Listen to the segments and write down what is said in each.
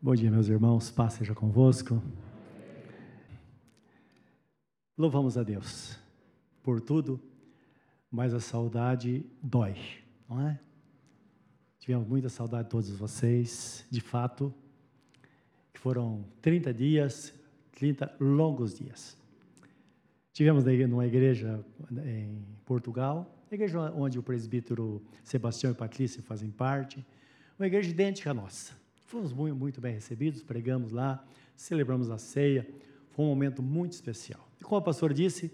Bom dia, meus irmãos, paz seja convosco. Louvamos a Deus por tudo, mas a saudade dói, não é? Tivemos muita saudade de todos vocês, de fato, foram 30 dias, 30 longos dias. Tivemos numa igreja em Portugal, igreja onde o presbítero Sebastião e Patrícia fazem parte, uma igreja idêntica à nossa Fomos muito, bem recebidos, pregamos lá, celebramos a ceia, foi um momento muito especial. E como a pastora disse,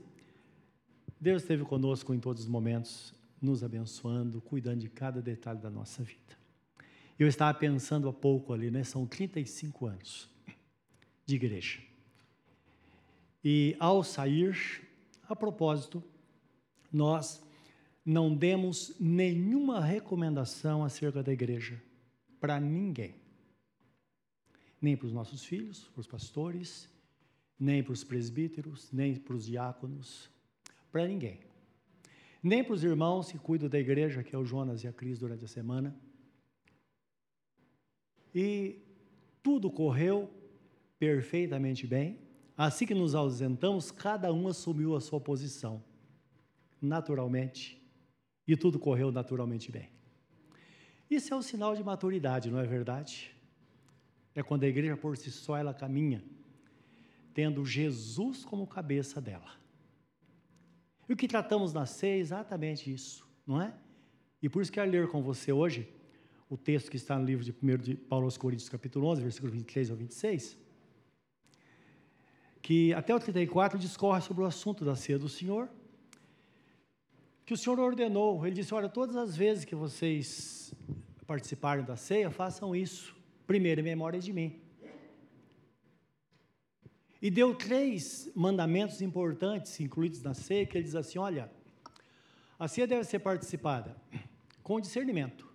Deus esteve conosco em todos os momentos, nos abençoando, cuidando de cada detalhe da nossa vida. Eu estava pensando há pouco ali, né? São 35 anos de igreja. E ao sair, a propósito, nós não demos nenhuma recomendação acerca da igreja para ninguém nem para os nossos filhos, para os pastores, nem para os presbíteros, nem para os diáconos, para ninguém. Nem para os irmãos que cuidam da igreja, que é o Jonas e a Cris durante a semana. E tudo correu perfeitamente bem. Assim que nos ausentamos, cada um assumiu a sua posição, naturalmente, e tudo correu naturalmente bem. Isso é um sinal de maturidade, não é verdade? É quando a igreja por si só ela caminha, tendo Jesus como cabeça dela. E o que tratamos na ceia é exatamente isso, não é? E por isso quero ler com você hoje o texto que está no livro de 1 de Paulo aos Coríntios, capítulo 11, versículo 23 ao 26, que até o 34 discorre sobre o assunto da ceia do Senhor, que o Senhor ordenou, ele disse, olha, todas as vezes que vocês participarem da ceia, façam isso primeiro em memória de mim. E deu três mandamentos importantes incluídos na ceia, que ele diz assim: olha, a ceia deve ser participada com discernimento,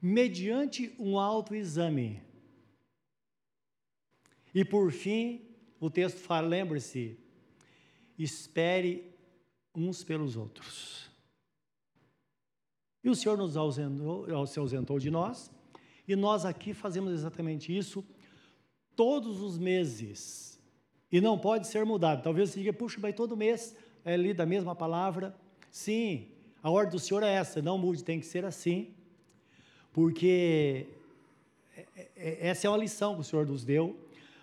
mediante um autoexame. E por fim, o texto fala, lembre-se, espere uns pelos outros. E o Senhor nos ausentou, se ausentou de nós, e nós aqui fazemos exatamente isso todos os meses. E não pode ser mudado. Talvez você diga, puxa, vai todo mês é lida a mesma palavra. Sim, a ordem do Senhor é essa, não mude, tem que ser assim. Porque é, é, essa é uma lição que o Senhor nos deu,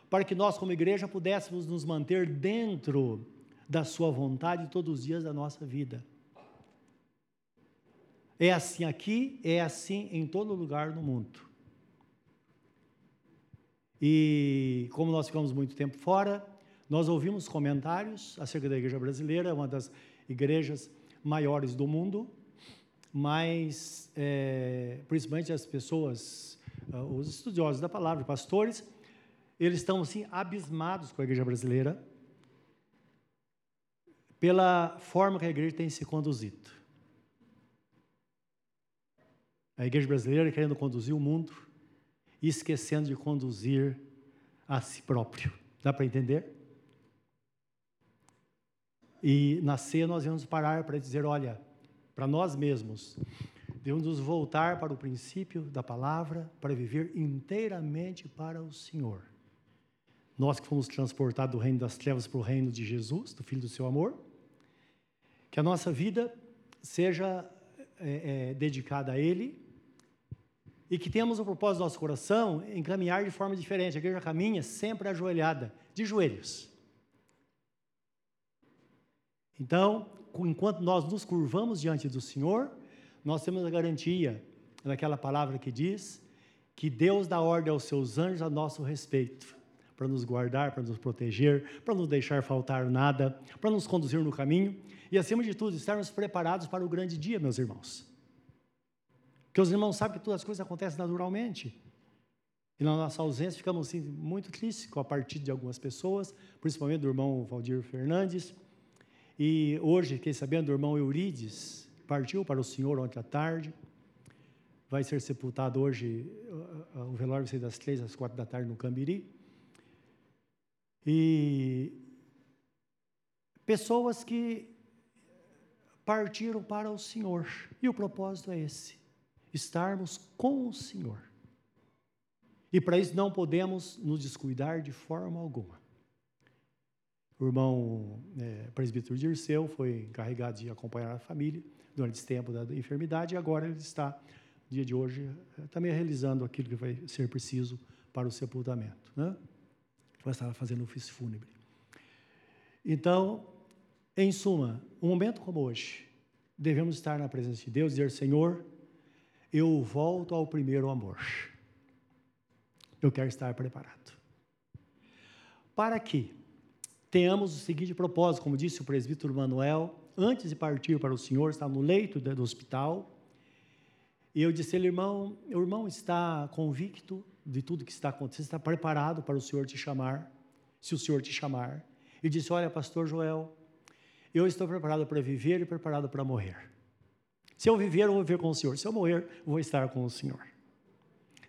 para que nós, como igreja, pudéssemos nos manter dentro da Sua vontade todos os dias da nossa vida. É assim aqui, é assim em todo lugar no mundo. E como nós ficamos muito tempo fora, nós ouvimos comentários acerca da igreja brasileira, uma das igrejas maiores do mundo, mas é, principalmente as pessoas, ah, os estudiosos da palavra, pastores, eles estão assim abismados com a igreja brasileira pela forma que a igreja tem se conduzido. A igreja brasileira querendo conduzir o mundo e esquecendo de conduzir a si próprio. Dá para entender? E na ceia nós vamos parar para dizer: olha, para nós mesmos, devemos nos voltar para o princípio da palavra, para viver inteiramente para o Senhor. Nós que fomos transportados do reino das trevas para o reino de Jesus, do Filho do seu amor, que a nossa vida seja é, é, dedicada a Ele e que temos o propósito do nosso coração em caminhar de forma diferente. A igreja caminha sempre ajoelhada, de joelhos. Então, enquanto nós nos curvamos diante do Senhor, nós temos a garantia daquela palavra que diz que Deus dá ordem aos seus anjos a nosso respeito, para nos guardar, para nos proteger, para nos deixar faltar nada, para nos conduzir no caminho e, acima de tudo, estarmos preparados para o grande dia, meus irmãos. Porque os irmãos sabem que todas as coisas acontecem naturalmente. E na nossa ausência ficamos assim, muito tristes com a partida de algumas pessoas, principalmente do irmão Valdir Fernandes. E hoje, fiquei sabendo do irmão Eurides, partiu para o Senhor ontem à tarde. Vai ser sepultado hoje, o velório vai ser das três às quatro da tarde no Cambiri. E pessoas que partiram para o Senhor. E o propósito é esse estarmos com o Senhor. E para isso não podemos nos descuidar de forma alguma. O irmão é, presbítero Dirceu foi encarregado de acompanhar a família durante esse tempo da enfermidade e agora ele está, no dia de hoje, é, também realizando aquilo que vai ser preciso para o sepultamento. Né? Vai estar fazendo o ofício fúnebre. Então, em suma, um momento como hoje, devemos estar na presença de Deus e dizer: Senhor, eu volto ao primeiro amor. Eu quero estar preparado. Para que tenhamos o seguinte propósito, como disse o presbítero Manuel, antes de partir para o Senhor, estava no leito do hospital, e eu disse ele, irmão, o irmão está convicto de tudo que está acontecendo, está preparado para o Senhor te chamar, se o Senhor te chamar. E disse, olha, pastor Joel, eu estou preparado para viver e preparado para morrer. Se eu viver, eu vou viver com o Senhor. Se eu morrer, eu vou estar com o Senhor.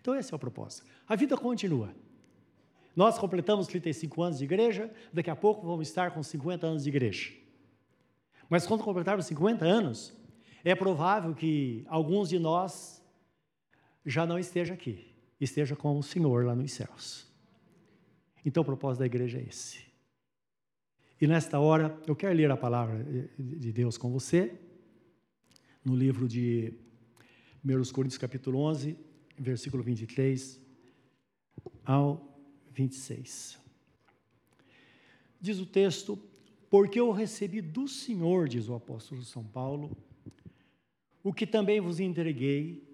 Então, esse é o propósito. A vida continua. Nós completamos 35 anos de igreja, daqui a pouco vamos estar com 50 anos de igreja. Mas quando completarmos 50 anos, é provável que alguns de nós já não esteja aqui, esteja com o Senhor lá nos céus. Então o propósito da igreja é esse. E nesta hora, eu quero ler a palavra de Deus com você, no livro de 1 Coríntios, capítulo 11, versículo 23 ao 26. Diz o texto: Porque eu recebi do Senhor, diz o apóstolo São Paulo, o que também vos entreguei,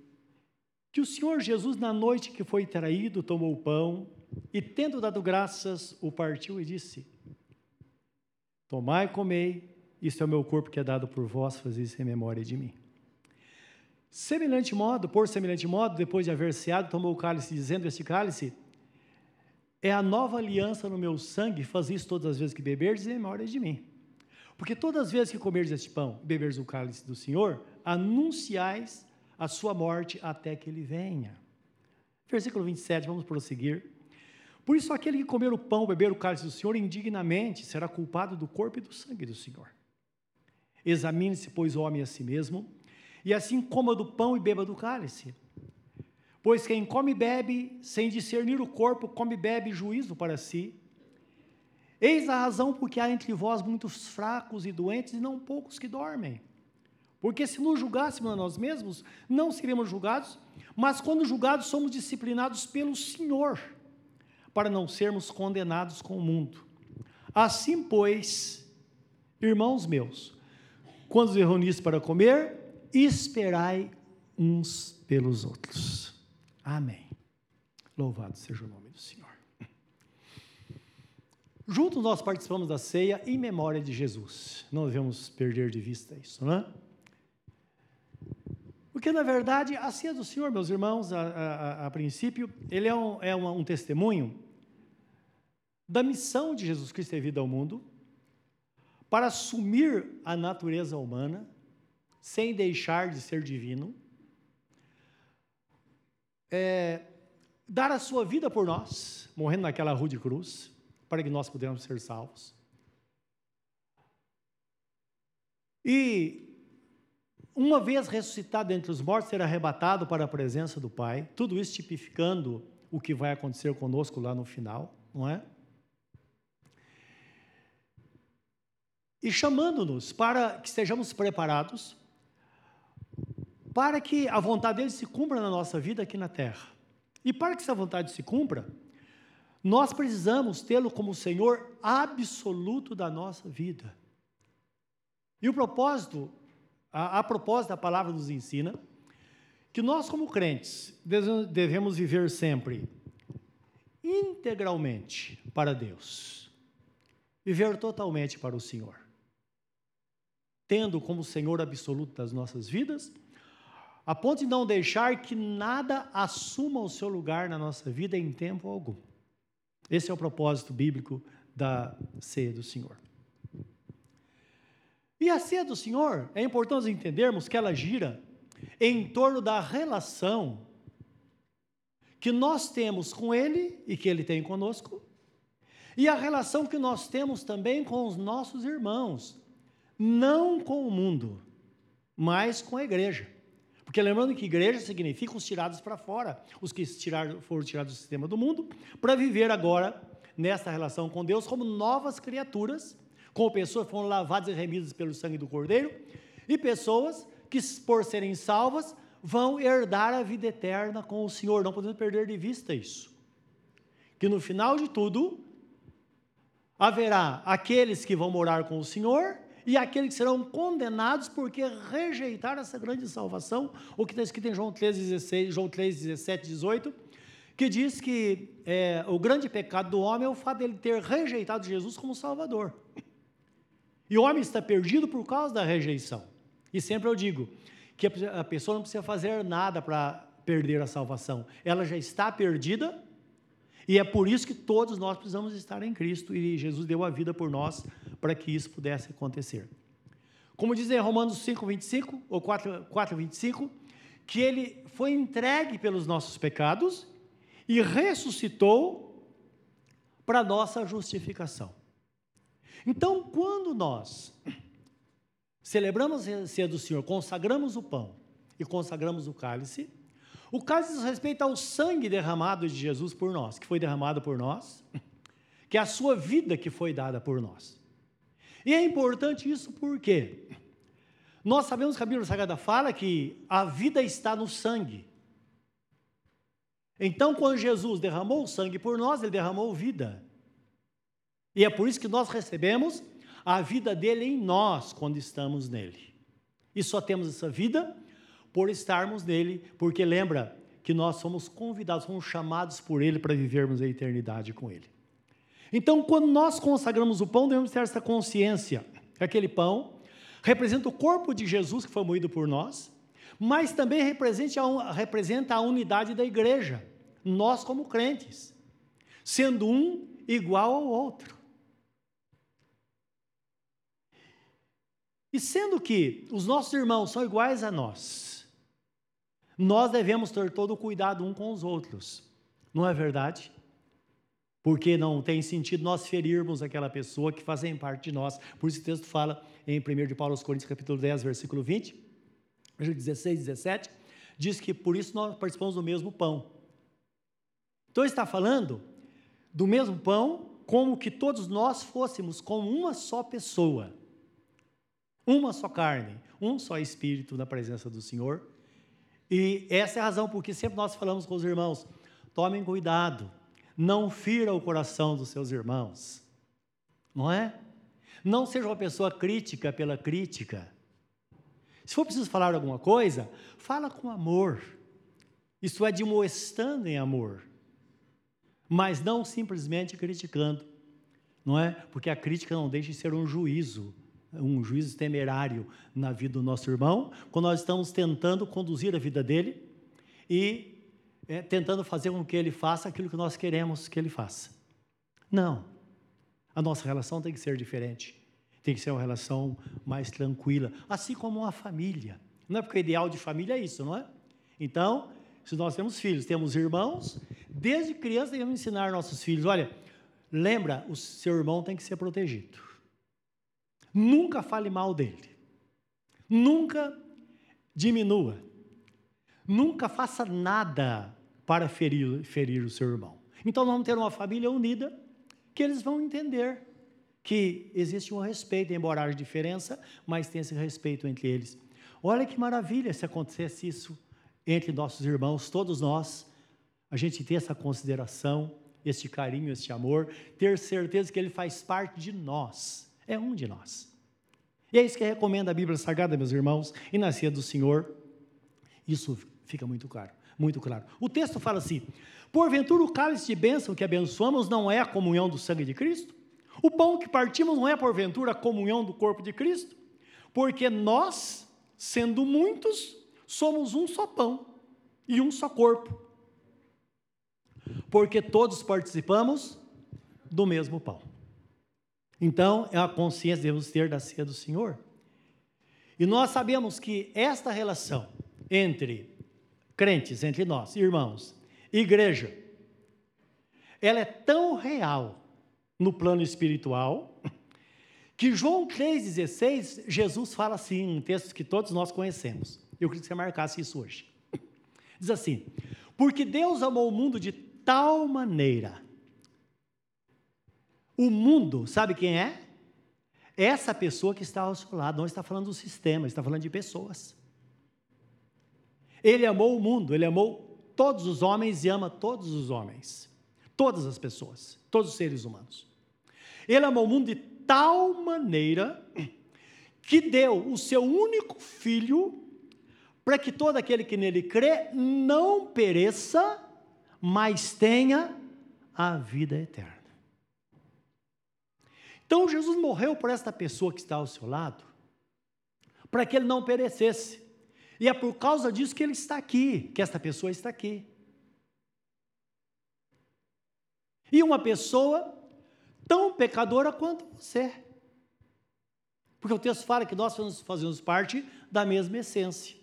que o Senhor Jesus, na noite que foi traído, tomou o pão e, tendo dado graças, o partiu e disse: Tomai e comei, isto é o meu corpo que é dado por vós, fazei isso em memória de mim. Semelhante modo, por semelhante modo, depois de haver ceado, tomou o cálice, dizendo: Este cálice é a nova aliança no meu sangue, faz isso todas as vezes que beberdes em memória de mim. Porque todas as vezes que comerdes este pão e beberdes o cálice do Senhor, anunciais a sua morte até que ele venha. Versículo 27, vamos prosseguir. Por isso, aquele que comer o pão beber o cálice do Senhor indignamente será culpado do corpo e do sangue do Senhor. Examine-se, pois, o homem a si mesmo, e assim coma do pão e beba do cálice. Pois quem come e bebe, sem discernir o corpo, come e bebe juízo para si. Eis a razão porque há entre vós muitos fracos e doentes, e não poucos que dormem. Porque se nos julgássemos a nós mesmos, não seríamos julgados, mas quando julgados, somos disciplinados pelo Senhor para não sermos condenados com o mundo. Assim, pois, irmãos meus, quando os reunisse para comer, esperai uns pelos outros. Amém. Louvado seja o nome do Senhor. Juntos nós participamos da ceia em memória de Jesus. Não devemos perder de vista isso, não é? Porque, na verdade, a ceia do Senhor, meus irmãos, a, a, a princípio, ele é, um, é um testemunho da missão de Jesus Cristo ter vindo ao mundo, para assumir a natureza humana, sem deixar de ser divino, é, dar a sua vida por nós, morrendo naquela rude cruz, para que nós pudéssemos ser salvos. E, uma vez ressuscitado entre os mortos, ser arrebatado para a presença do Pai, tudo isso tipificando o que vai acontecer conosco lá no final, não é? E chamando-nos para que estejamos preparados para que a vontade dele se cumpra na nossa vida aqui na terra. E para que essa vontade se cumpra, nós precisamos tê-lo como Senhor absoluto da nossa vida. E o propósito, a, a propósito da palavra nos ensina que nós, como crentes, devemos viver sempre integralmente para Deus, viver totalmente para o Senhor tendo como Senhor absoluto das nossas vidas, a ponto de não deixar que nada assuma o seu lugar na nossa vida em tempo algum. Esse é o propósito bíblico da ceia do Senhor. E a ceia do Senhor, é importante entendermos que ela gira em torno da relação que nós temos com Ele e que Ele tem conosco, e a relação que nós temos também com os nossos irmãos, não com o mundo, mas com a igreja. Porque lembrando que igreja significa os tirados para fora, os que tiraram, foram tirados do sistema do mundo, para viver agora nessa relação com Deus como novas criaturas, como pessoas que foram lavadas e remidas pelo sangue do Cordeiro, e pessoas que, por serem salvas, vão herdar a vida eterna com o Senhor. Não podemos perder de vista isso. Que no final de tudo, haverá aqueles que vão morar com o Senhor e aqueles que serão condenados porque rejeitaram essa grande salvação, o que está escrito em João 3, 16, João 3, 17, 18, que diz que é, o grande pecado do homem é o fato dele ter rejeitado Jesus como Salvador. E o homem está perdido por causa da rejeição. E sempre eu digo que a pessoa não precisa fazer nada para perder a salvação. Ela já está perdida e é por isso que todos nós precisamos estar em Cristo e Jesus deu a vida por nós para que isso pudesse acontecer. Como diz em Romanos 5, 25, ou 4, 4, 25, que ele foi entregue pelos nossos pecados e ressuscitou para nossa justificação. Então, quando nós celebramos a ceia do Senhor, consagramos o pão e consagramos o cálice, o cálice diz respeito ao sangue derramado de Jesus por nós, que foi derramado por nós, que é a sua vida que foi dada por nós. E é importante isso porque nós sabemos que a Bíblia Sagrada fala que a vida está no sangue. Então, quando Jesus derramou o sangue por nós, ele derramou vida. E é por isso que nós recebemos a vida dele em nós quando estamos nele. E só temos essa vida por estarmos nele, porque lembra que nós somos convidados, somos chamados por ele para vivermos a eternidade com ele. Então, quando nós consagramos o pão, devemos ter essa consciência que aquele pão representa o corpo de Jesus que foi moído por nós, mas também representa a unidade da igreja, nós como crentes, sendo um igual ao outro. E sendo que os nossos irmãos são iguais a nós, nós devemos ter todo o cuidado um com os outros, não é verdade? Porque não tem sentido nós ferirmos aquela pessoa que fazem parte de nós. Por isso o texto fala em 1 de Paulo aos Coríntios, capítulo 10, versículo 20, 16, 17, diz que por isso nós participamos do mesmo pão. Então está falando do mesmo pão, como que todos nós fôssemos como uma só pessoa, uma só carne, um só espírito na presença do Senhor. E essa é a razão porque sempre nós falamos com os irmãos: tomem cuidado, não fira o coração dos seus irmãos, não é? Não seja uma pessoa crítica pela crítica. Se for preciso falar alguma coisa, fala com amor. Isso é de moestando em amor mas não simplesmente criticando, não é? Porque a crítica não deixa de ser um juízo, um juízo temerário na vida do nosso irmão, quando nós estamos tentando conduzir a vida dele e é, tentando fazer com que ele faça aquilo que nós queremos que ele faça. Não. A nossa relação tem que ser diferente. Tem que ser uma relação mais tranquila, assim como uma família. Não é porque o ideal de família é isso, não é? Então, se nós temos filhos, temos irmãos, desde criança devemos ensinar nossos filhos: olha, lembra, o seu irmão tem que ser protegido. Nunca fale mal dele. Nunca diminua. Nunca faça nada para ferir, ferir o seu irmão. Então, vamos ter uma família unida que eles vão entender que existe um respeito, embora haja diferença, mas tem esse respeito entre eles. Olha que maravilha se acontecesse isso entre nossos irmãos, todos nós, a gente ter essa consideração, este carinho, este amor, ter certeza que ele faz parte de nós, é um de nós. E é isso que recomenda a Bíblia Sagrada, meus irmãos, e na ceia do Senhor, isso fica muito claro, muito claro. O texto fala assim: Porventura o cálice de bênção que abençoamos não é a comunhão do sangue de Cristo? O pão que partimos não é porventura a comunhão do corpo de Cristo? Porque nós, sendo muitos, somos um só pão e um só corpo, porque todos participamos do mesmo pão. Então, é a consciência que devemos ter da ceia do Senhor. E nós sabemos que esta relação entre crentes, entre nós, irmãos, igreja, ela é tão real no plano espiritual que João 3,16, Jesus fala assim, um texto que todos nós conhecemos. Eu queria que você marcasse isso hoje. Diz assim: Porque Deus amou o mundo de tal maneira. O mundo, sabe quem é? Essa pessoa que está ao seu lado, não está falando do sistema, está falando de pessoas. Ele amou o mundo, ele amou todos os homens e ama todos os homens, todas as pessoas, todos os seres humanos. Ele amou o mundo de tal maneira que deu o seu único filho para que todo aquele que nele crê não pereça, mas tenha a vida eterna. Então Jesus morreu por esta pessoa que está ao seu lado, para que ele não perecesse. E é por causa disso que ele está aqui, que esta pessoa está aqui. E uma pessoa tão pecadora quanto você. Porque o texto fala que nós fazemos parte da mesma essência.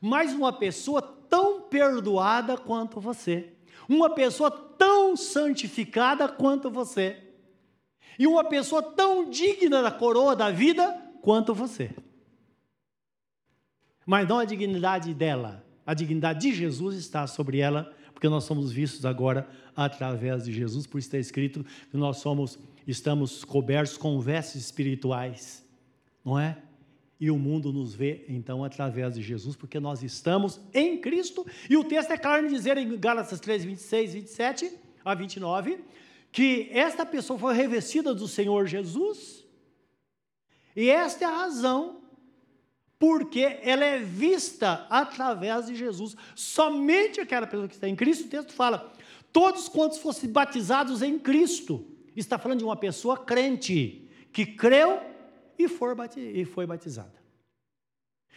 Mas uma pessoa tão perdoada quanto você. Uma pessoa tão santificada quanto você. E uma pessoa tão digna da coroa da vida quanto você. Mas não a dignidade dela, a dignidade de Jesus está sobre ela, porque nós somos vistos agora através de Jesus, por está escrito que nós somos, estamos cobertos com vestes espirituais, não é? E o mundo nos vê então através de Jesus, porque nós estamos em Cristo, e o texto é claro em dizer em Gálatas 3, 26, 27 a 29, que esta pessoa foi revestida do Senhor Jesus, e esta é a razão porque ela é vista através de Jesus. Somente aquela pessoa que está em Cristo, o texto fala, todos quantos fossem batizados em Cristo. Está falando de uma pessoa crente, que creu e foi batizada.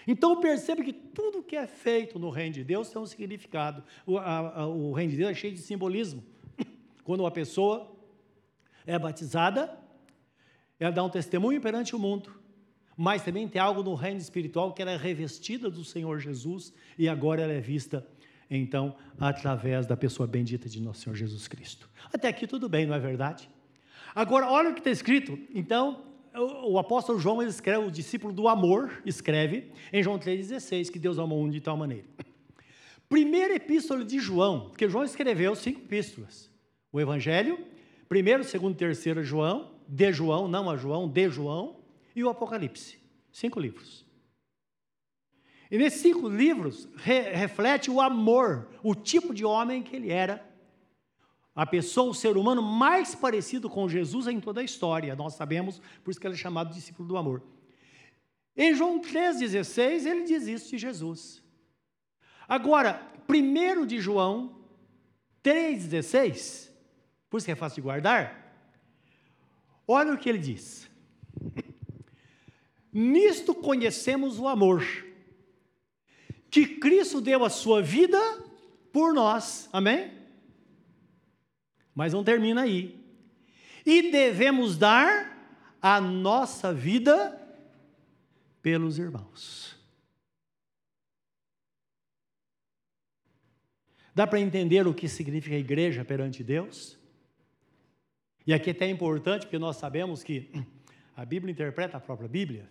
Então perceba que tudo que é feito no reino de Deus tem um significado. O, a, a, o reino de Deus é cheio de simbolismo. Quando uma pessoa é batizada, ela dá um testemunho perante o mundo mas também tem algo no reino espiritual que ela é revestida do Senhor Jesus e agora ela é vista, então, através da pessoa bendita de nosso Senhor Jesus Cristo. Até aqui tudo bem, não é verdade? Agora, olha o que está escrito. Então, o, o apóstolo João escreve, o discípulo do amor, escreve em João 3,16, que Deus amou o mundo de tal maneira. Primeira epístola de João, porque João escreveu cinco epístolas. O Evangelho, primeiro, segundo, terceiro João, de João, não a João, de João, e o Apocalipse. Cinco livros. E nesses cinco livros re reflete o amor, o tipo de homem que ele era. A pessoa, o ser humano mais parecido com Jesus em toda a história. Nós sabemos, por isso que ele é chamado discípulo do amor. Em João 3,16, ele diz isso de Jesus. Agora, 1 de João 3,16, por isso que é fácil de guardar, olha o que ele diz. Nisto conhecemos o amor, que Cristo deu a sua vida por nós, amém? Mas não termina aí. E devemos dar a nossa vida pelos irmãos. Dá para entender o que significa igreja perante Deus? E aqui é até importante, porque nós sabemos que a Bíblia interpreta a própria Bíblia.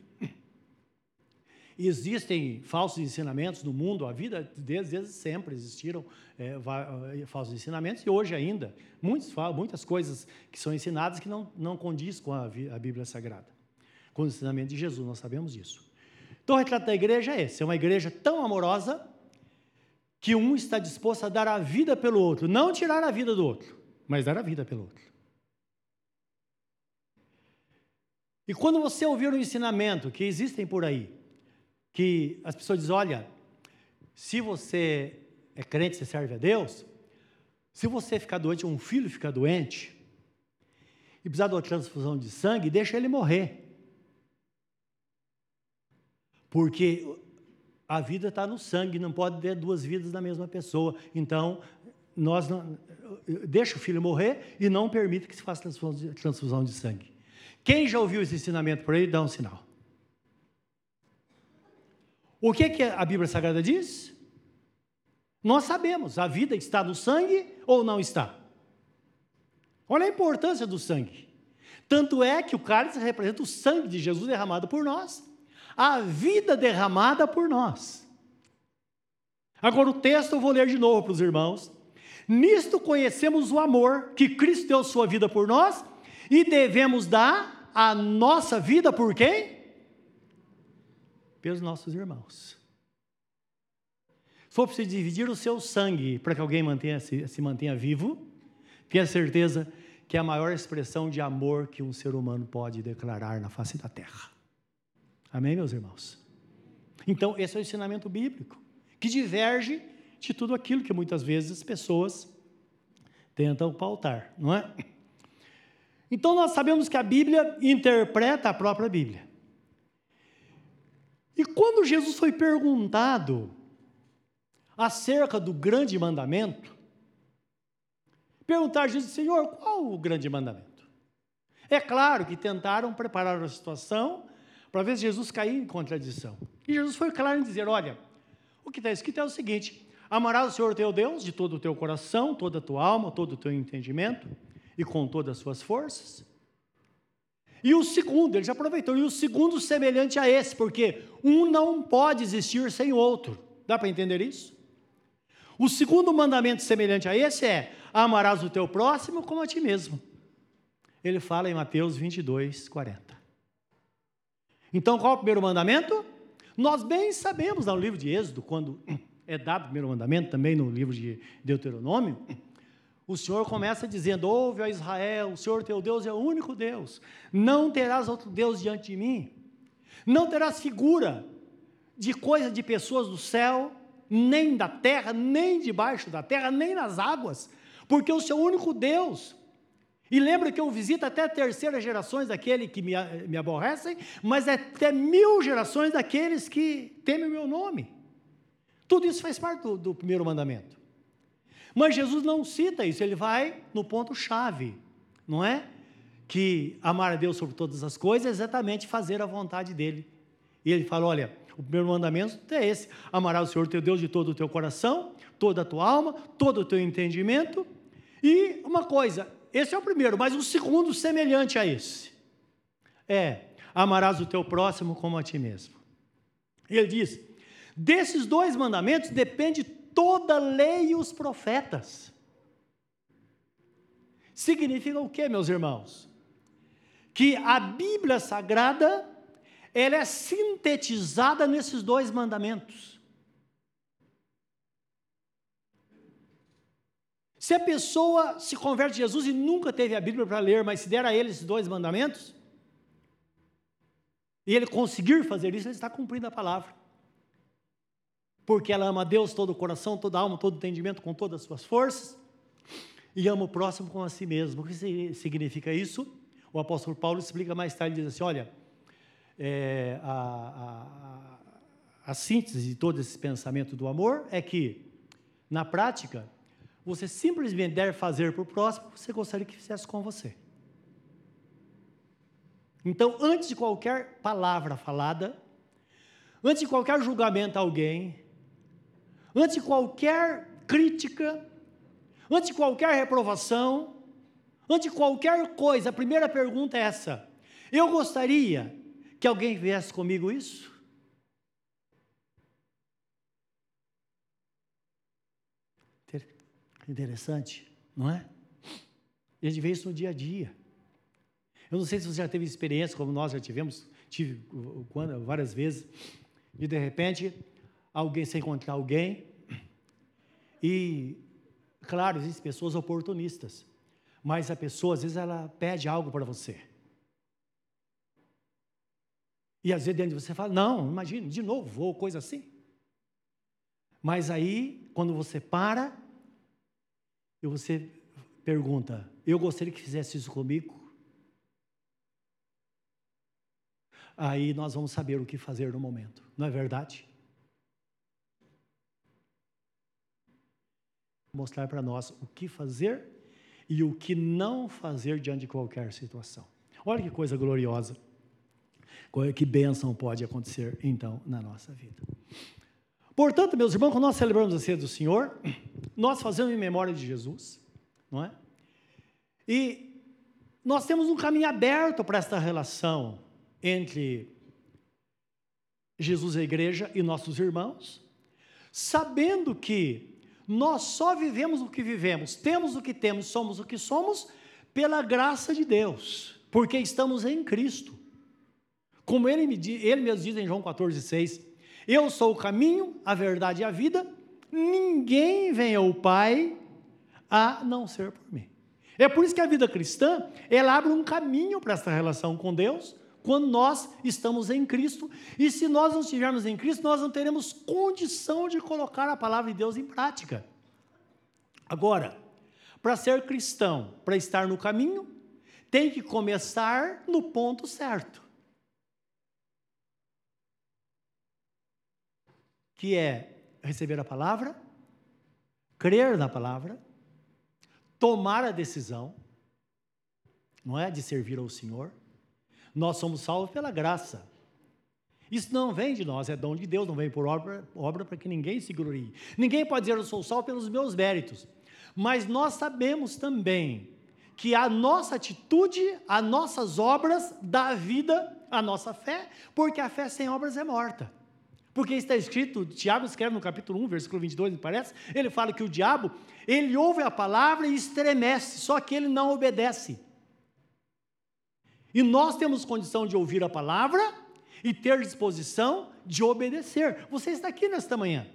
Existem falsos ensinamentos no mundo, a vida desde, desde sempre existiram é, é, falsos ensinamentos, e hoje ainda, muitos, muitas coisas que são ensinadas que não, não condiz com a, a Bíblia Sagrada, com o ensinamento de Jesus, nós sabemos disso. Então o retrato da igreja é esse, é uma igreja tão amorosa que um está disposto a dar a vida pelo outro, não tirar a vida do outro, mas dar a vida pelo outro. E quando você ouvir um ensinamento que existem por aí, que as pessoas dizem: olha, se você é crente, você serve a Deus, se você ficar doente, um filho ficar doente, e precisar de uma transfusão de sangue, deixa ele morrer. Porque a vida está no sangue, não pode ter duas vidas da mesma pessoa. Então, nós não, deixa o filho morrer e não permite que se faça transfusão de sangue. Quem já ouviu esse ensinamento por aí, dá um sinal. O que, que a Bíblia Sagrada diz? Nós sabemos, a vida está no sangue ou não está? Olha a importância do sangue. Tanto é que o cálice representa o sangue de Jesus derramado por nós. a vida derramada por nós. Agora o texto eu vou ler de novo para os irmãos. Nisto conhecemos o amor que Cristo deu sua vida por nós e devemos dar a nossa vida por quem? Pelos nossos irmãos. Se for preciso dividir o seu sangue para que alguém mantenha, se, se mantenha vivo, tenha certeza que é a maior expressão de amor que um ser humano pode declarar na face da terra. Amém, meus irmãos? Então, esse é o ensinamento bíblico, que diverge de tudo aquilo que muitas vezes as pessoas tentam pautar, não é? Então, nós sabemos que a Bíblia interpreta a própria Bíblia. E quando Jesus foi perguntado acerca do grande mandamento, perguntar a Jesus, Senhor, qual o grande mandamento? É claro que tentaram preparar a situação para ver se Jesus caía em contradição. E Jesus foi claro em dizer: olha, o que está escrito é o seguinte: amarás o Senhor teu Deus de todo o teu coração, toda a tua alma, todo o teu entendimento e com todas as suas forças. E o segundo, ele já aproveitou, e o segundo semelhante a esse, porque um não pode existir sem o outro. Dá para entender isso? O segundo mandamento semelhante a esse é: amarás o teu próximo como a ti mesmo. Ele fala em Mateus 22, 40. Então, qual é o primeiro mandamento? Nós bem sabemos no livro de Êxodo, quando é dado o primeiro mandamento, também no livro de Deuteronômio, o Senhor começa dizendo: Ouve a Israel, o Senhor teu Deus é o único Deus, não terás outro Deus diante de mim, não terás figura de coisa de pessoas do céu, nem da terra, nem debaixo da terra, nem nas águas, porque o seu único Deus. E lembra que eu visito até terceiras gerações daquele que me, me aborrecem, mas até mil gerações daqueles que temem o meu nome. Tudo isso faz parte do, do primeiro mandamento. Mas Jesus não cita isso, ele vai no ponto-chave, não é? Que amar a Deus sobre todas as coisas é exatamente fazer a vontade dele. E ele fala: olha, o primeiro mandamento é esse: amarás o Senhor teu Deus de todo o teu coração, toda a tua alma, todo o teu entendimento. E uma coisa, esse é o primeiro, mas o segundo, semelhante a esse, é: amarás o teu próximo como a ti mesmo. Ele diz: desses dois mandamentos depende toda a lei e os profetas. Significa o que, meus irmãos? Que a Bíblia Sagrada ela é sintetizada nesses dois mandamentos. Se a pessoa se converte a Jesus e nunca teve a Bíblia para ler, mas se der a ele esses dois mandamentos, e ele conseguir fazer isso, ele está cumprindo a palavra. Porque ela ama Deus todo o coração, toda a alma, todo o entendimento, com todas as suas forças, e ama o próximo como a si mesmo. O que significa isso? O apóstolo Paulo explica mais tarde, diz assim, olha, é, a, a, a síntese de todo esse pensamento do amor é que, na prática, você simplesmente deve fazer para o próximo o que você gostaria que fizesse com você. Então, antes de qualquer palavra falada, antes de qualquer julgamento a alguém, antes de qualquer crítica, antes de qualquer reprovação, antes de qualquer coisa, a primeira pergunta é essa: eu gostaria que alguém viesse comigo isso? Interessante, não é? A gente vê isso no dia a dia. Eu não sei se você já teve experiência, como nós já tivemos, tive várias vezes, e de repente alguém se encontrar alguém e, claro, existem pessoas oportunistas, mas a pessoa às vezes ela pede algo para você. E às vezes dentro de você fala, não, imagine, de novo, vou, coisa assim. Mas aí, quando você para, e você pergunta, eu gostaria que fizesse isso comigo? Aí nós vamos saber o que fazer no momento, não é verdade? Mostrar para nós o que fazer e o que não fazer diante de qualquer situação. Olha que coisa gloriosa. Que bênção pode acontecer então na nossa vida. Portanto, meus irmãos, quando nós celebramos a ceia do Senhor, nós fazemos em memória de Jesus, não é? E nós temos um caminho aberto para esta relação entre Jesus, a igreja e nossos irmãos, sabendo que nós só vivemos o que vivemos, temos o que temos, somos o que somos, pela graça de Deus, porque estamos em Cristo. Como ele, me, ele mesmo diz em João 14,6: Eu sou o caminho, a verdade e a vida, ninguém vem ao Pai a não ser por mim. É por isso que a vida cristã, ela abre um caminho para essa relação com Deus, quando nós estamos em Cristo, e se nós não estivermos em Cristo, nós não teremos condição de colocar a palavra de Deus em prática. Agora, para ser cristão, para estar no caminho, tem que começar no ponto certo. Que é receber a palavra, crer na palavra, tomar a decisão, não é? De servir ao Senhor. Nós somos salvos pela graça. Isso não vem de nós, é dom de Deus, não vem por obra, obra para que ninguém se glorie. Ninguém pode dizer eu sou salvo pelos meus méritos. Mas nós sabemos também que a nossa atitude, as nossas obras dá vida à nossa fé, porque a fé sem obras é morta. Porque está escrito, Tiago escreve no capítulo 1, versículo 22, me parece, ele fala que o diabo, ele ouve a palavra e estremece, só que ele não obedece. E nós temos condição de ouvir a palavra e ter disposição de obedecer. Você está aqui nesta manhã.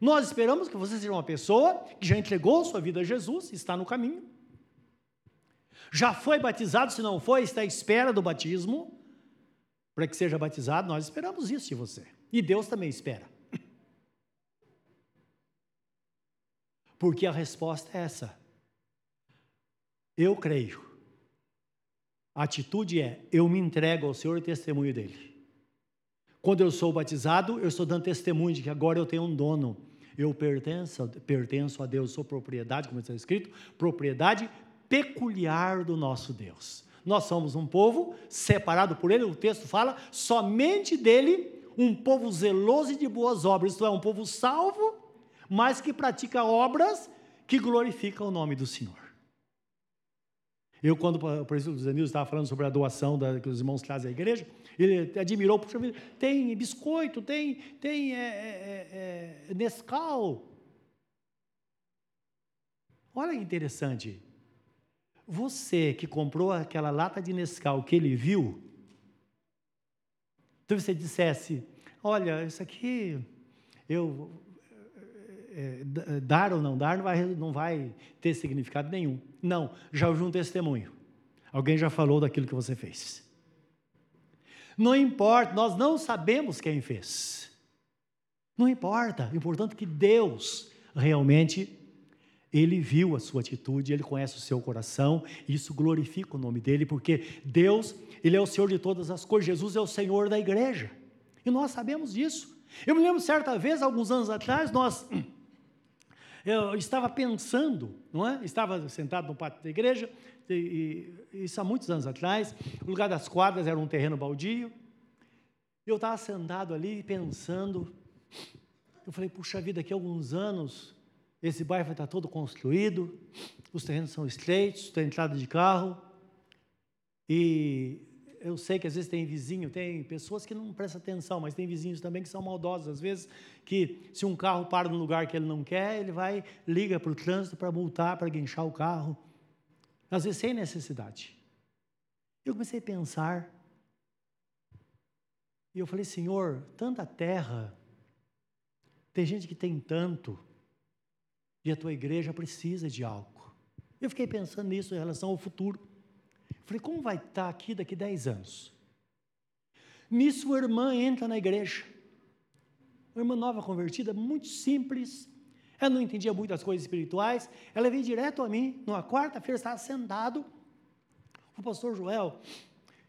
Nós esperamos que você seja uma pessoa que já entregou sua vida a Jesus, está no caminho. Já foi batizado, se não foi, está à espera do batismo. Para que seja batizado, nós esperamos isso de você. E Deus também espera. Porque a resposta é essa. Eu creio. A atitude é: eu me entrego ao Senhor testemunho dele. Quando eu sou batizado, eu estou dando testemunho de que agora eu tenho um dono. Eu pertenço, pertenço a Deus, sou propriedade, como está escrito, propriedade peculiar do nosso Deus. Nós somos um povo separado por Ele, o texto fala, somente dele, um povo zeloso e de boas obras, isto é, um povo salvo, mas que pratica obras que glorificam o nome do Senhor. Eu, quando o presidente dos Anil estava falando sobre a doação da, que os irmãos trazem à igreja, ele admirou, puxa vida, tem biscoito, tem, tem é, é, é, é Nescau. Olha que interessante. Você que comprou aquela lata de Nescau que ele viu, então você dissesse: Olha, isso aqui, eu. É, dar ou não dar não vai, não vai ter significado nenhum. Não, já ouvi um testemunho. Alguém já falou daquilo que você fez. Não importa, nós não sabemos quem fez. Não importa, o importante é que Deus realmente ele viu a sua atitude, ele conhece o seu coração, e isso glorifica o nome dele, porque Deus, ele é o Senhor de todas as coisas, Jesus é o Senhor da igreja. E nós sabemos disso. Eu me lembro certa vez, alguns anos atrás, nós eu estava pensando, não é? Estava sentado no pátio da igreja, e, e, isso há muitos anos atrás, o lugar das quadras era um terreno baldio. Eu estava sentado ali pensando, eu falei, puxa vida, daqui a alguns anos esse bairro vai estar todo construído, os terrenos são estreitos, tem entrada de carro. E eu sei que às vezes tem vizinho, tem pessoas que não prestam atenção, mas tem vizinhos também que são maldosos. Às vezes, que se um carro para no lugar que ele não quer, ele vai, liga para o trânsito para multar, para guinchar o carro. Às vezes sem necessidade. Eu comecei a pensar. E eu falei, Senhor, tanta terra, tem gente que tem tanto e a tua igreja precisa de algo. Eu fiquei pensando nisso em relação ao futuro. Falei, como vai estar aqui daqui 10 anos? Nisso, uma irmã entra na igreja. Uma irmã nova convertida, muito simples. Ela não entendia muitas coisas espirituais. Ela veio direto a mim, numa quarta-feira, estava sentado. O pastor Joel,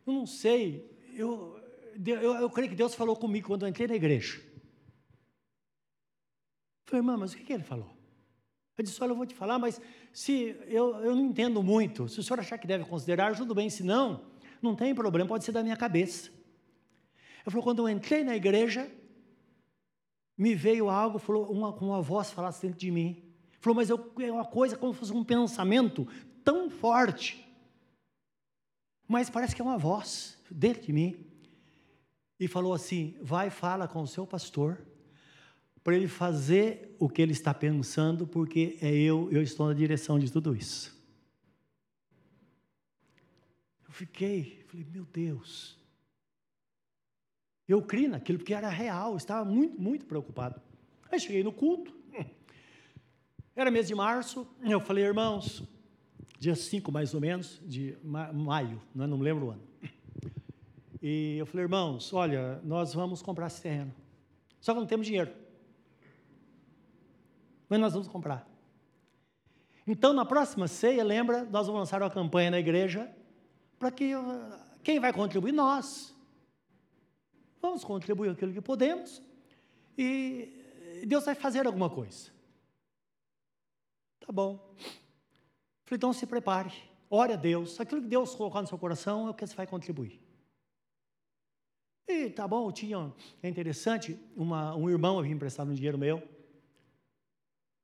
eu não sei, eu, eu, eu creio que Deus falou comigo quando eu entrei na igreja. falei, irmã, mas o que, que ele falou? Eu disse: Olha, eu vou te falar, mas se eu, eu não entendo muito, se o senhor achar que deve considerar, tudo bem, se não, não tem problema, pode ser da minha cabeça. Eu falou: quando eu entrei na igreja, me veio algo, falou, uma, uma voz falasse dentro de mim. Falou, mas eu, é uma coisa como se fosse um pensamento tão forte. Mas parece que é uma voz dentro de mim. e falou assim: vai, fala com o seu pastor, para ele fazer o que ele está pensando, porque é eu, eu estou na direção de tudo isso. Eu fiquei, falei, meu Deus. Eu criei naquilo porque era real, estava muito, muito preocupado. Aí cheguei no culto, era mês de março, eu falei, irmãos, dia 5 mais ou menos, de maio, né, não me lembro o ano. E eu falei, irmãos, olha, nós vamos comprar esse terreno. Só que não temos dinheiro mas nós vamos comprar. Então, na próxima ceia, lembra, nós vamos lançar uma campanha na igreja para que quem vai contribuir? Nós. Vamos contribuir aquilo que podemos e Deus vai fazer alguma coisa. Tá bom. Falei, então se prepare, ore a Deus, aquilo que Deus colocar no seu coração é o que você vai contribuir. E tá bom, tinha, é interessante, uma, um irmão havia emprestado um dinheiro meu,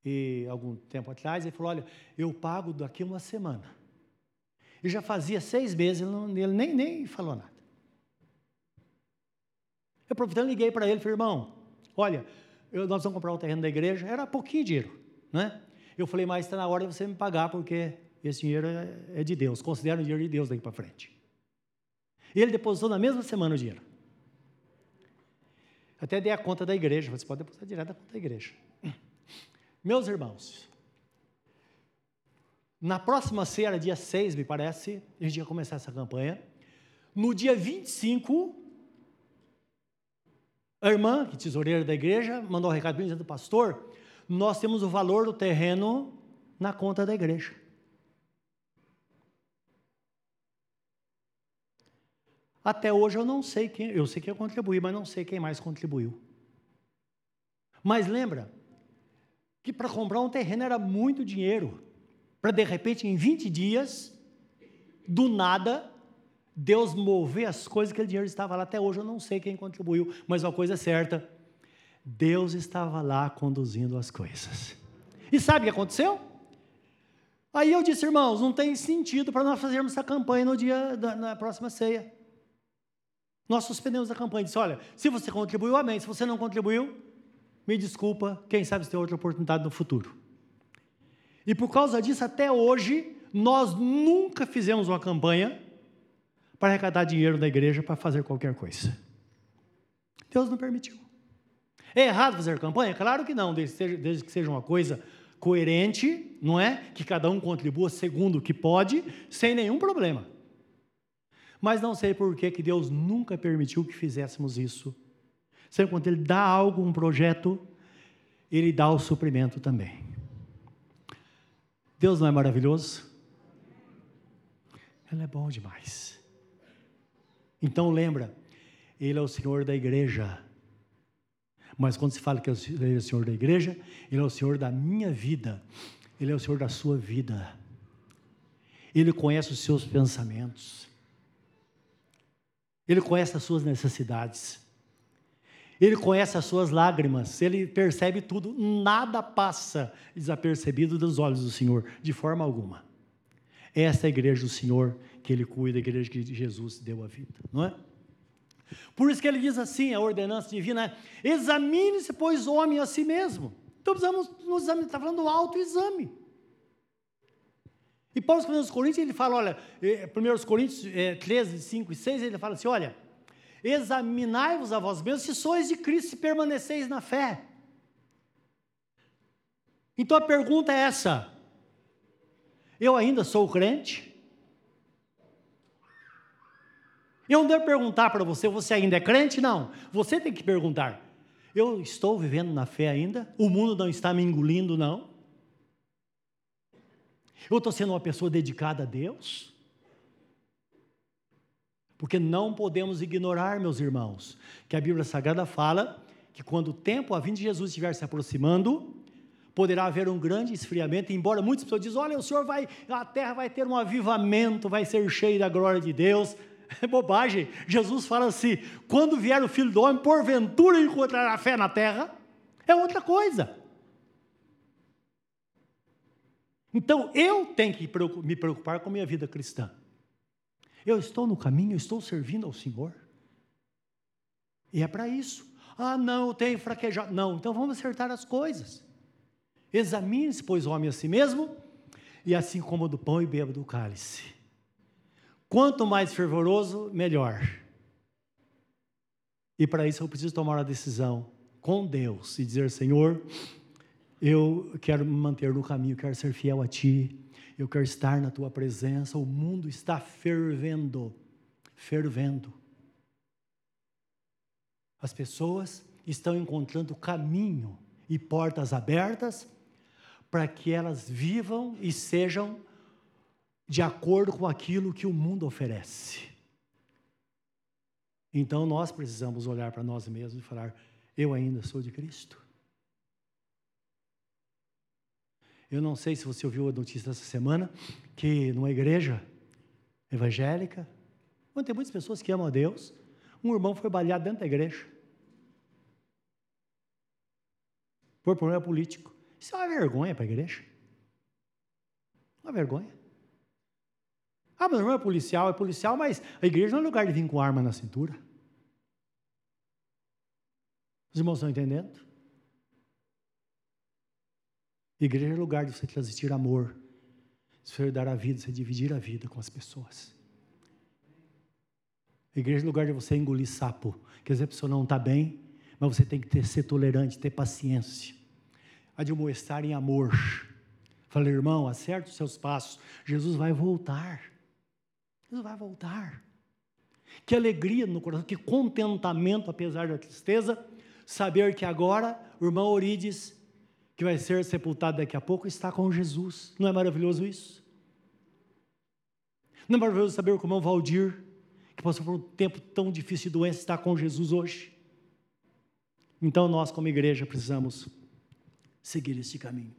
e algum tempo atrás, ele falou: Olha, eu pago daqui uma semana. E já fazia seis meses, ele, nem, nem falou nada. Eu aproveitando, liguei para ele falei: Irmão, olha, eu, nós vamos comprar o terreno da igreja, era pouquinho dinheiro, né? Eu falei: Mas está na hora de você me pagar, porque esse dinheiro é, é de Deus, considera o dinheiro de Deus daqui para frente. E ele depositou na mesma semana o dinheiro. Até dei a conta da igreja, você pode depositar direto da conta da igreja. Meus irmãos, na próxima ceia, dia 6, me parece, a gente ia começar essa campanha. No dia 25, a irmã, que é tesoureira da igreja, mandou um recado dizendo, pastor, nós temos o valor do terreno na conta da igreja. Até hoje eu não sei quem, eu sei que eu contribuí, mas não sei quem mais contribuiu. Mas lembra, que para comprar um terreno era muito dinheiro. Para de repente, em 20 dias, do nada, Deus mover as coisas, aquele dinheiro estava lá. Até hoje eu não sei quem contribuiu, mas uma coisa é certa: Deus estava lá conduzindo as coisas. E sabe o que aconteceu? Aí eu disse, irmãos, não tem sentido para nós fazermos essa campanha no dia da na próxima ceia. Nós suspendemos a campanha. Disse, olha, se você contribuiu, amém. Se você não contribuiu, me desculpa, quem sabe se tem outra oportunidade no futuro. E por causa disso, até hoje, nós nunca fizemos uma campanha para arrecadar dinheiro da igreja para fazer qualquer coisa. Deus não permitiu. É errado fazer campanha? Claro que não, desde, que seja uma coisa coerente, não é? Que cada um contribua segundo o que pode, sem nenhum problema. Mas não sei por que Deus nunca permitiu que fizéssemos isso Sempre quando Ele dá algo, um projeto, Ele dá o suprimento também. Deus não é maravilhoso? Ele é bom demais. Então lembra, Ele é o Senhor da igreja. Mas quando se fala que Ele é o Senhor da igreja, Ele é o Senhor da minha vida, Ele é o Senhor da sua vida. Ele conhece os seus pensamentos, Ele conhece as suas necessidades. Ele conhece as suas lágrimas, ele percebe tudo, nada passa desapercebido dos olhos do Senhor, de forma alguma. Essa é a igreja do Senhor que ele cuida, a igreja que Jesus deu a vida, não é? Por isso que ele diz assim, a ordenança divina é: examine-se, pois, homem a si mesmo. Então precisamos nos examinar, está falando do autoexame. E Paulo escrevendo aos Coríntios, ele fala, olha, 1 eh, Coríntios é, 13, 5 e 6, ele fala assim: olha, examinai-vos a vós mesmos se sois de Cristo e permaneceis na fé. Então a pergunta é essa: eu ainda sou crente? Eu não devo perguntar para você, você ainda é crente? Não. Você tem que perguntar: eu estou vivendo na fé ainda? O mundo não está me engolindo, não? Eu estou sendo uma pessoa dedicada a Deus? Porque não podemos ignorar, meus irmãos, que a Bíblia Sagrada fala que quando o tempo, a vinda de Jesus estiver se aproximando, poderá haver um grande esfriamento, embora muitas pessoas dizem, olha, o Senhor vai, a terra vai ter um avivamento, vai ser cheia da glória de Deus. É bobagem. Jesus fala assim: quando vier o filho do homem, porventura encontrará fé na terra. É outra coisa. Então eu tenho que me preocupar com a minha vida cristã. Eu estou no caminho, eu estou servindo ao Senhor. E é para isso. Ah, não, eu tenho fraquejado. Não, então vamos acertar as coisas. Examine-se, pois, o homem a si mesmo, e assim como do pão e beba do cálice. Quanto mais fervoroso, melhor. E para isso eu preciso tomar uma decisão com Deus e dizer: Senhor, eu quero me manter no caminho, quero ser fiel a Ti, eu quero estar na Tua presença. O mundo está fervendo, fervendo. As pessoas estão encontrando caminho e portas abertas para que elas vivam e sejam de acordo com aquilo que o mundo oferece. Então nós precisamos olhar para nós mesmos e falar: eu ainda sou de Cristo. Eu não sei se você ouviu a notícia essa semana que numa igreja evangélica, onde tem muitas pessoas que amam a Deus, um irmão foi baleado dentro da igreja. Por problema político. Isso é uma vergonha para a igreja. Uma vergonha. Ah, mas não é policial, é policial, mas a igreja não é lugar de vir com arma na cintura. Os irmãos estão entendendo? Igreja é lugar de você transmitir amor, você dar a vida, você dividir a vida com as pessoas. Igreja é lugar de você engolir sapo. Quer dizer, a pessoa não está bem, mas você tem que ter, ser tolerante, ter paciência. Admoestar em amor. Falei, irmão, acerte os seus passos. Jesus vai voltar. Jesus vai voltar. Que alegria no coração, que contentamento, apesar da tristeza, saber que agora o irmão Orides, que vai ser sepultado daqui a pouco, está com Jesus. Não é maravilhoso isso? Não é maravilhoso saber que o irmão Valdir, que passou por um tempo tão difícil de doença, está com Jesus hoje? Então nós, como igreja, precisamos seguir este caminho.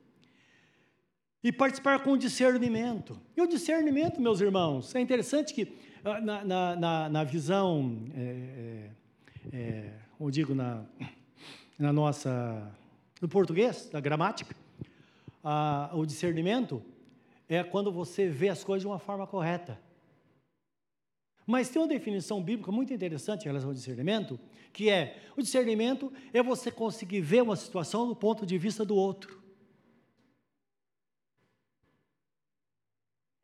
E participar com o discernimento. E o discernimento, meus irmãos, é interessante que ah, na, na, na, visão, é, é, é, eu digo, na, na nossa, no português, da gramática, a, o discernimento é quando você vê as coisas de uma forma correta. Mas tem uma definição bíblica muito interessante em relação ao discernimento, que é: o discernimento é você conseguir ver uma situação do ponto de vista do outro.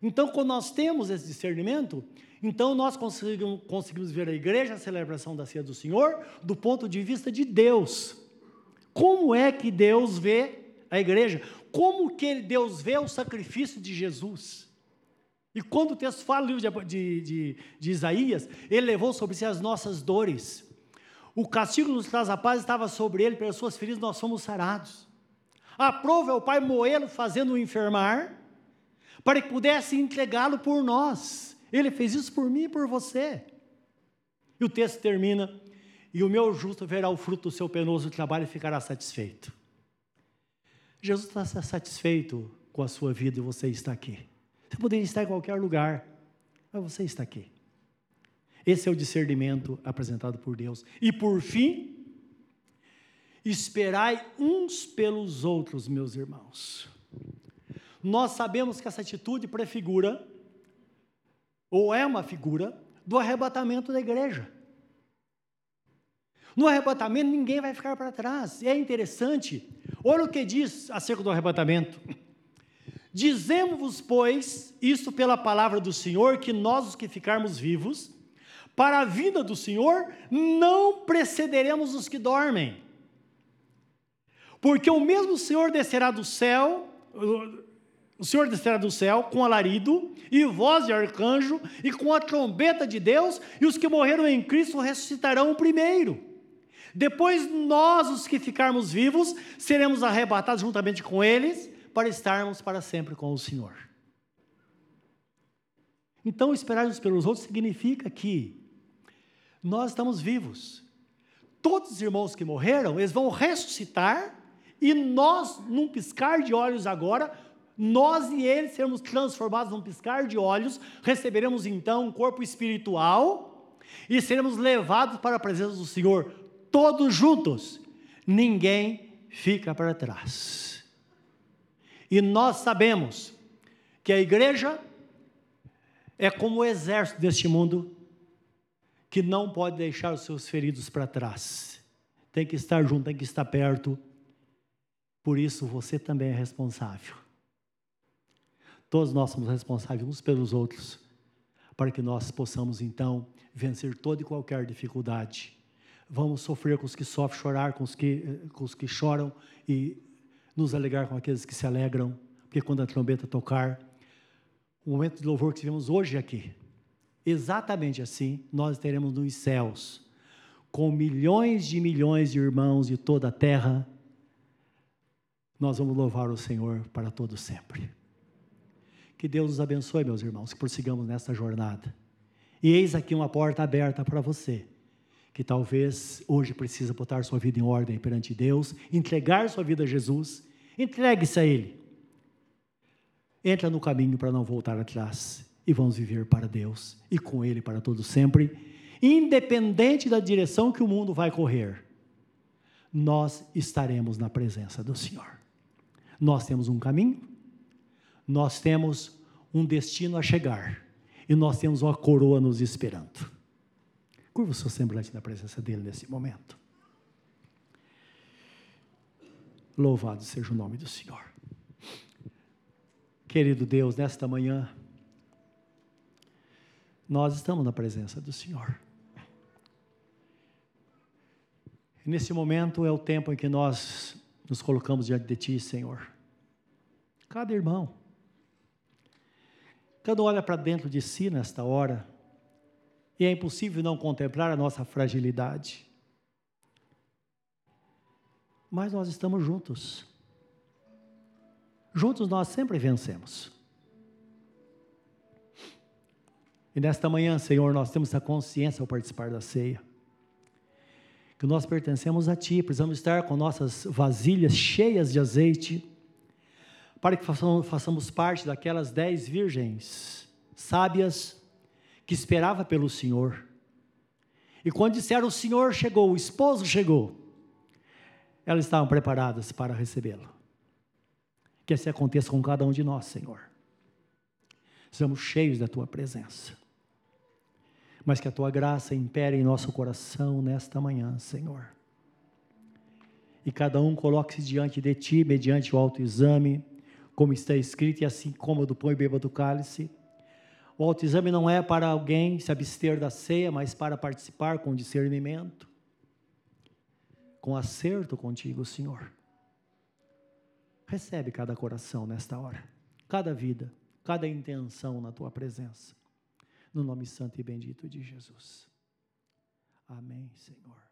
Então, quando nós temos esse discernimento, então nós conseguimos, conseguimos ver a igreja, a celebração da ceia do Senhor, do ponto de vista de Deus. Como é que Deus vê a igreja? Como que Deus vê o sacrifício de Jesus? E quando o texto fala no livro de, de, de Isaías, ele levou sobre si as nossas dores. O castigo nos traz a paz estava sobre ele, pelas suas feridas nós fomos sarados. A prova é o Pai moê-lo, fazendo-o enfermar, para que pudesse entregá-lo por nós. Ele fez isso por mim e por você. E o texto termina: e o meu justo verá o fruto do seu penoso trabalho e ficará satisfeito. Jesus está satisfeito com a sua vida e você está aqui. Você poderia estar em qualquer lugar, mas você está aqui. Esse é o discernimento apresentado por Deus. E por fim, esperai uns pelos outros, meus irmãos. Nós sabemos que essa atitude prefigura, ou é uma figura, do arrebatamento da igreja. No arrebatamento, ninguém vai ficar para trás. E é interessante, olha o que diz acerca do arrebatamento. Dizemos-vos, pois, isto pela palavra do Senhor, que nós, os que ficarmos vivos, para a vinda do Senhor, não precederemos os que dormem. Porque o mesmo Senhor descerá do céu, o Senhor descerá do céu com alarido e voz de arcanjo e com a trombeta de Deus, e os que morreram em Cristo ressuscitarão primeiro. Depois nós, os que ficarmos vivos, seremos arrebatados juntamente com eles para estarmos para sempre com o Senhor. Então, esperar uns pelos outros significa que nós estamos vivos. Todos os irmãos que morreram, eles vão ressuscitar e nós, num piscar de olhos agora, nós e eles seremos transformados num piscar de olhos, receberemos então um corpo espiritual e seremos levados para a presença do Senhor todos juntos, ninguém fica para trás. E nós sabemos que a igreja é como o exército deste mundo, que não pode deixar os seus feridos para trás. Tem que estar junto, tem que estar perto. Por isso você também é responsável. Todos nós somos responsáveis uns pelos outros, para que nós possamos então vencer toda e qualquer dificuldade. Vamos sofrer com os que sofrem, chorar com os que, com os que choram e nos alegrar com aqueles que se alegram, porque quando a trombeta tocar, o momento de louvor que tivemos hoje aqui, exatamente assim, nós teremos nos céus, com milhões de milhões de irmãos de toda a terra, nós vamos louvar o Senhor para todo sempre. Que Deus nos abençoe, meus irmãos, que prossigamos nesta jornada. E eis aqui uma porta aberta para você, que talvez hoje precisa botar sua vida em ordem perante Deus, entregar sua vida a Jesus, entregue-se a Ele. Entra no caminho para não voltar atrás e vamos viver para Deus e com Ele para todo sempre, independente da direção que o mundo vai correr. Nós estaremos na presença do Senhor. Nós temos um caminho, nós temos um destino a chegar e nós temos uma coroa nos esperando. Curva o seu semblante na presença dele nesse momento. Louvado seja o nome do Senhor. Querido Deus, nesta manhã, nós estamos na presença do Senhor. E nesse momento é o tempo em que nós nos colocamos diante de Ti, Senhor. Cada irmão, cada olha para dentro de si nesta hora, e é impossível não contemplar a nossa fragilidade. Mas nós estamos juntos. Juntos nós sempre vencemos. E nesta manhã, Senhor, nós temos essa consciência ao participar da ceia. Que nós pertencemos a Ti, precisamos estar com nossas vasilhas cheias de azeite, para que façamos parte daquelas dez virgens sábias que esperava pelo Senhor. E quando disseram o Senhor chegou, o esposo chegou, elas estavam preparadas para recebê-lo. Que assim aconteça com cada um de nós, Senhor. Sejamos cheios da tua presença mas que a tua graça impere em nosso coração nesta manhã, Senhor. E cada um coloque-se diante de ti, mediante o autoexame, como está escrito, e assim como do pão e beba do cálice. O autoexame não é para alguém se abster da ceia, mas para participar com discernimento, com acerto contigo, Senhor. Recebe cada coração nesta hora, cada vida, cada intenção na tua presença no nome santo e bendito de Jesus. Amém, Senhor.